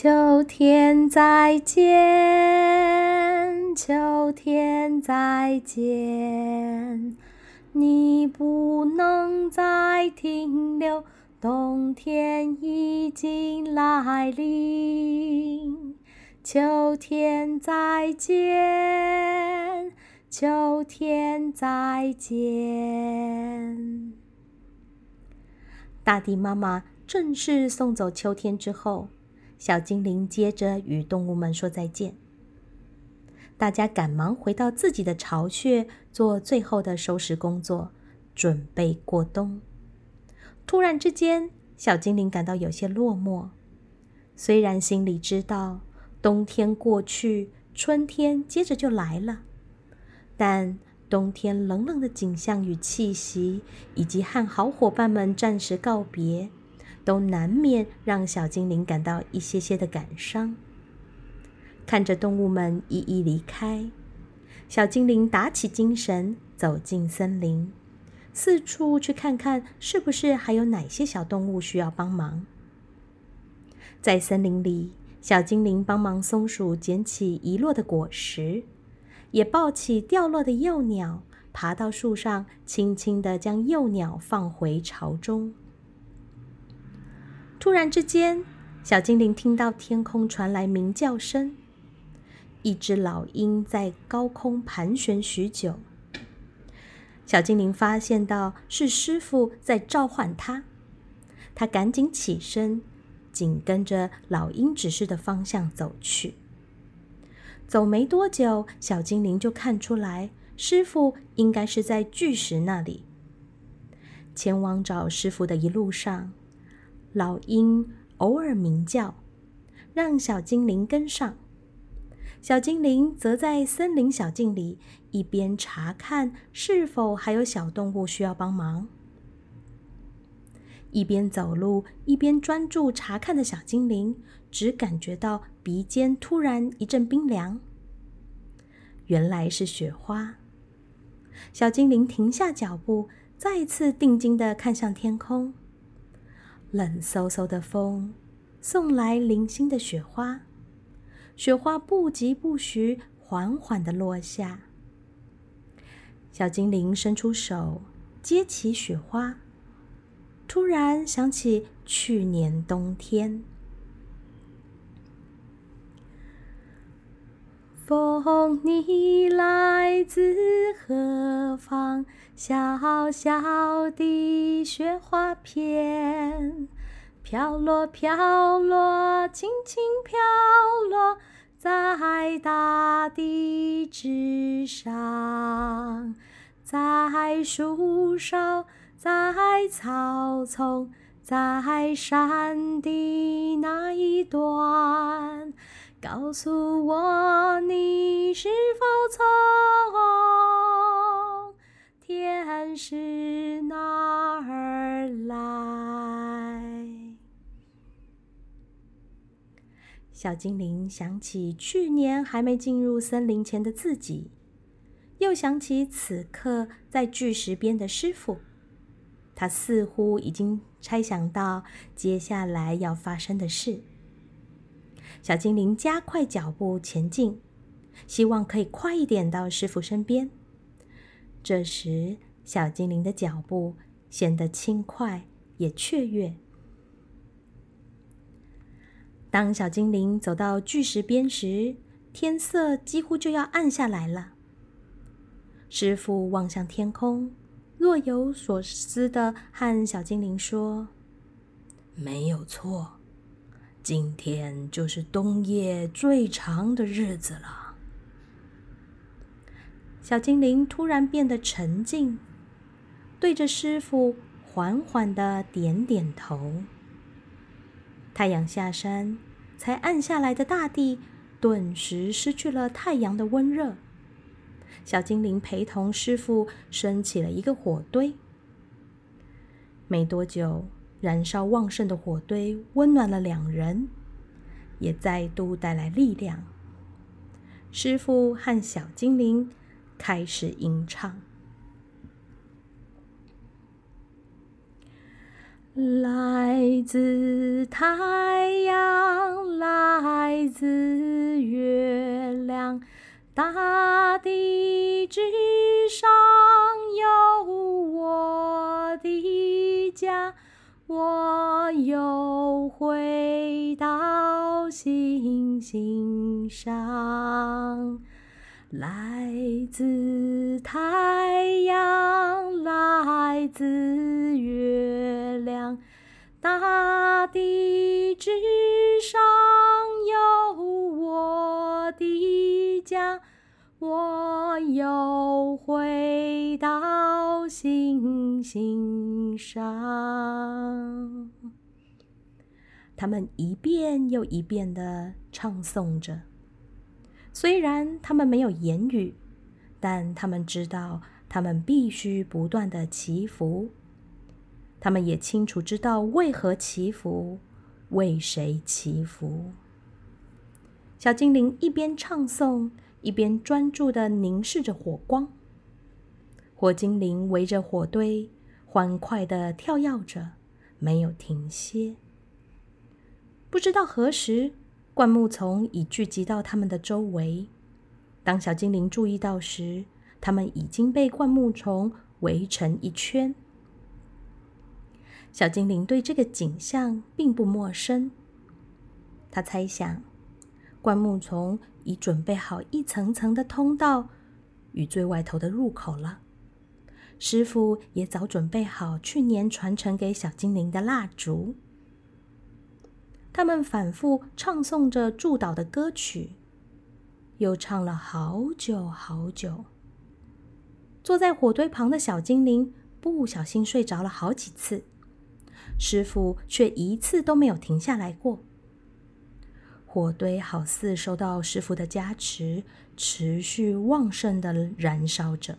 秋天再见，秋天再见，你不能再停留，冬天已经来临。秋天再见，秋天再见。大地妈妈正式送走秋天之后。小精灵接着与动物们说再见。大家赶忙回到自己的巢穴，做最后的收拾工作，准备过冬。突然之间，小精灵感到有些落寞。虽然心里知道冬天过去，春天接着就来了，但冬天冷冷的景象与气息，以及和好伙伴们暂时告别。都难免让小精灵感到一些些的感伤。看着动物们一一离开，小精灵打起精神，走进森林，四处去看看，是不是还有哪些小动物需要帮忙。在森林里，小精灵帮忙松鼠捡起遗落的果实，也抱起掉落的幼鸟，爬到树上，轻轻地将幼鸟放回巢中。突然之间，小精灵听到天空传来鸣叫声。一只老鹰在高空盘旋许久。小精灵发现到是师傅在召唤他，他赶紧起身，紧跟着老鹰指示的方向走去。走没多久，小精灵就看出来，师傅应该是在巨石那里。前往找师傅的一路上。老鹰偶尔鸣叫，让小精灵跟上。小精灵则在森林小径里一边查看是否还有小动物需要帮忙，一边走路一边专注查看的小精灵，只感觉到鼻尖突然一阵冰凉。原来是雪花。小精灵停下脚步，再次定睛的看向天空。冷飕飕的风送来零星的雪花，雪花不疾不徐，缓缓的落下。小精灵伸出手接起雪花，突然想起去年冬天。风，你来自何方？小小的雪花片，飘落飘落，轻轻飘落在大地之上，在树梢，在草丛，在山的那一端。告诉我，你是否从天使那儿来？小精灵想起去年还没进入森林前的自己，又想起此刻在巨石边的师傅，他似乎已经猜想到接下来要发生的事。小精灵加快脚步前进，希望可以快一点到师傅身边。这时，小精灵的脚步显得轻快也雀跃。当小精灵走到巨石边时，天色几乎就要暗下来了。师傅望向天空，若有所思的和小精灵说：“没有错。”今天就是冬夜最长的日子了。小精灵突然变得沉静，对着师傅缓缓的点点头。太阳下山，才暗下来的大地顿时失去了太阳的温热。小精灵陪同师傅升起了一个火堆。没多久。燃烧旺盛的火堆温暖了两人，也再度带来力量。师傅和小精灵开始吟唱：“来自太阳，来自月亮，大地之回到星星上，来自太阳，来自月亮，大地之上有我的家。我又回到星星上。他们一遍又一遍的唱诵着，虽然他们没有言语，但他们知道他们必须不断的祈福。他们也清楚知道为何祈福，为谁祈福。小精灵一边唱诵。一边专注的凝视着火光，火精灵围着火堆欢快的跳跃着，没有停歇。不知道何时，灌木丛已聚集到他们的周围。当小精灵注意到时，他们已经被灌木丛围成一圈。小精灵对这个景象并不陌生，他猜想。灌木丛已准备好一层层的通道与最外头的入口了。师傅也早准备好去年传承给小精灵的蜡烛。他们反复唱诵着祝祷的歌曲，又唱了好久好久。坐在火堆旁的小精灵不小心睡着了好几次，师傅却一次都没有停下来过。火堆好似受到师傅的加持，持续旺盛的燃烧着。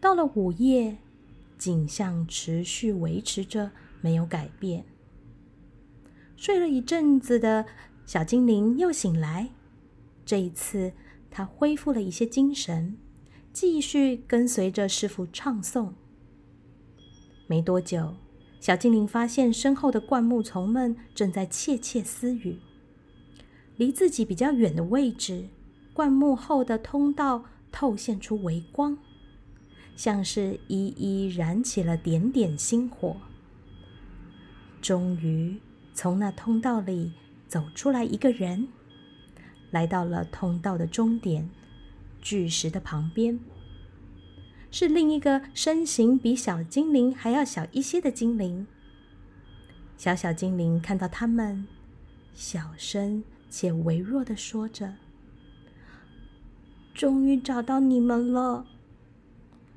到了午夜，景象持续维持着，没有改变。睡了一阵子的小精灵又醒来，这一次他恢复了一些精神，继续跟随着师傅唱诵。没多久。小精灵发现身后的灌木丛们正在窃窃私语。离自己比较远的位置，灌木后的通道透现出微光，像是一一燃起了点点星火。终于，从那通道里走出来一个人，来到了通道的终点——巨石的旁边。是另一个身形比小精灵还要小一些的精灵。小小精灵看到他们，小声且微弱的说着：“终于找到你们了。”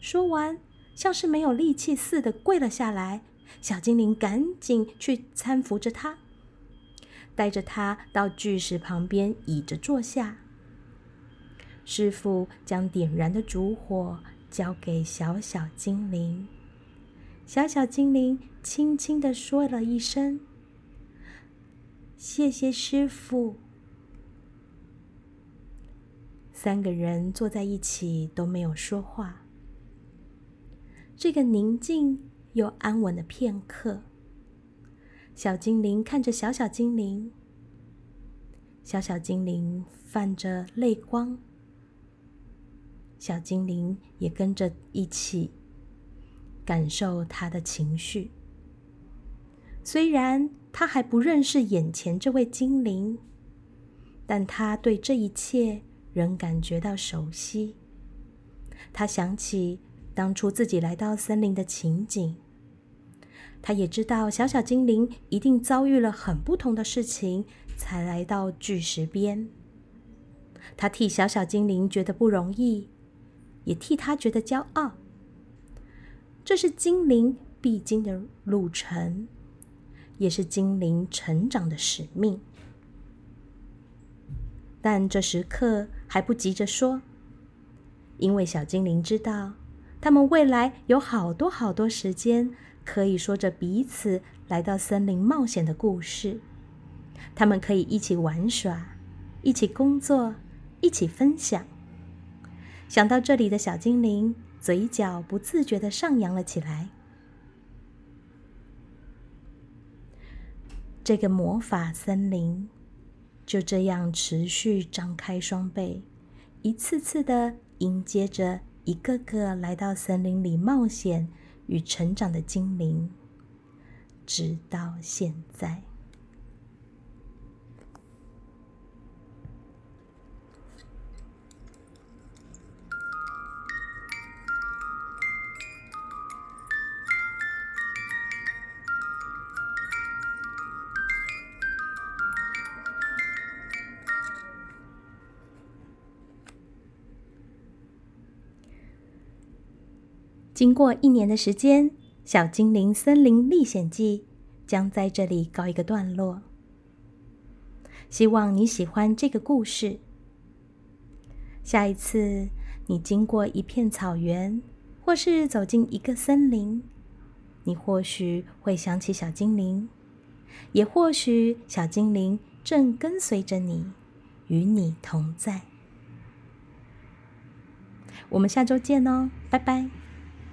说完，像是没有力气似的跪了下来。小精灵赶紧去搀扶着他，带着他到巨石旁边倚着坐下。师傅将点燃的烛火。交给小小精灵，小小精灵轻轻的说了一声：“谢谢师傅。”三个人坐在一起都没有说话。这个宁静又安稳的片刻，小精灵看着小小精灵，小小精灵泛着泪光。小精灵也跟着一起感受他的情绪。虽然他还不认识眼前这位精灵，但他对这一切仍感觉到熟悉。他想起当初自己来到森林的情景，他也知道小小精灵一定遭遇了很不同的事情，才来到巨石边。他替小小精灵觉得不容易。也替他觉得骄傲。这是精灵必经的路程，也是精灵成长的使命。但这时刻还不急着说，因为小精灵知道，他们未来有好多好多时间可以说着彼此来到森林冒险的故事。他们可以一起玩耍，一起工作，一起分享。想到这里的小精灵，嘴角不自觉的上扬了起来。这个魔法森林就这样持续张开双臂，一次次的迎接着一个个来到森林里冒险与成长的精灵，直到现在。经过一年的时间，《小精灵森林历险记》将在这里告一个段落。希望你喜欢这个故事。下一次你经过一片草原，或是走进一个森林，你或许会想起小精灵，也或许小精灵正跟随着你，与你同在。我们下周见哦，拜拜。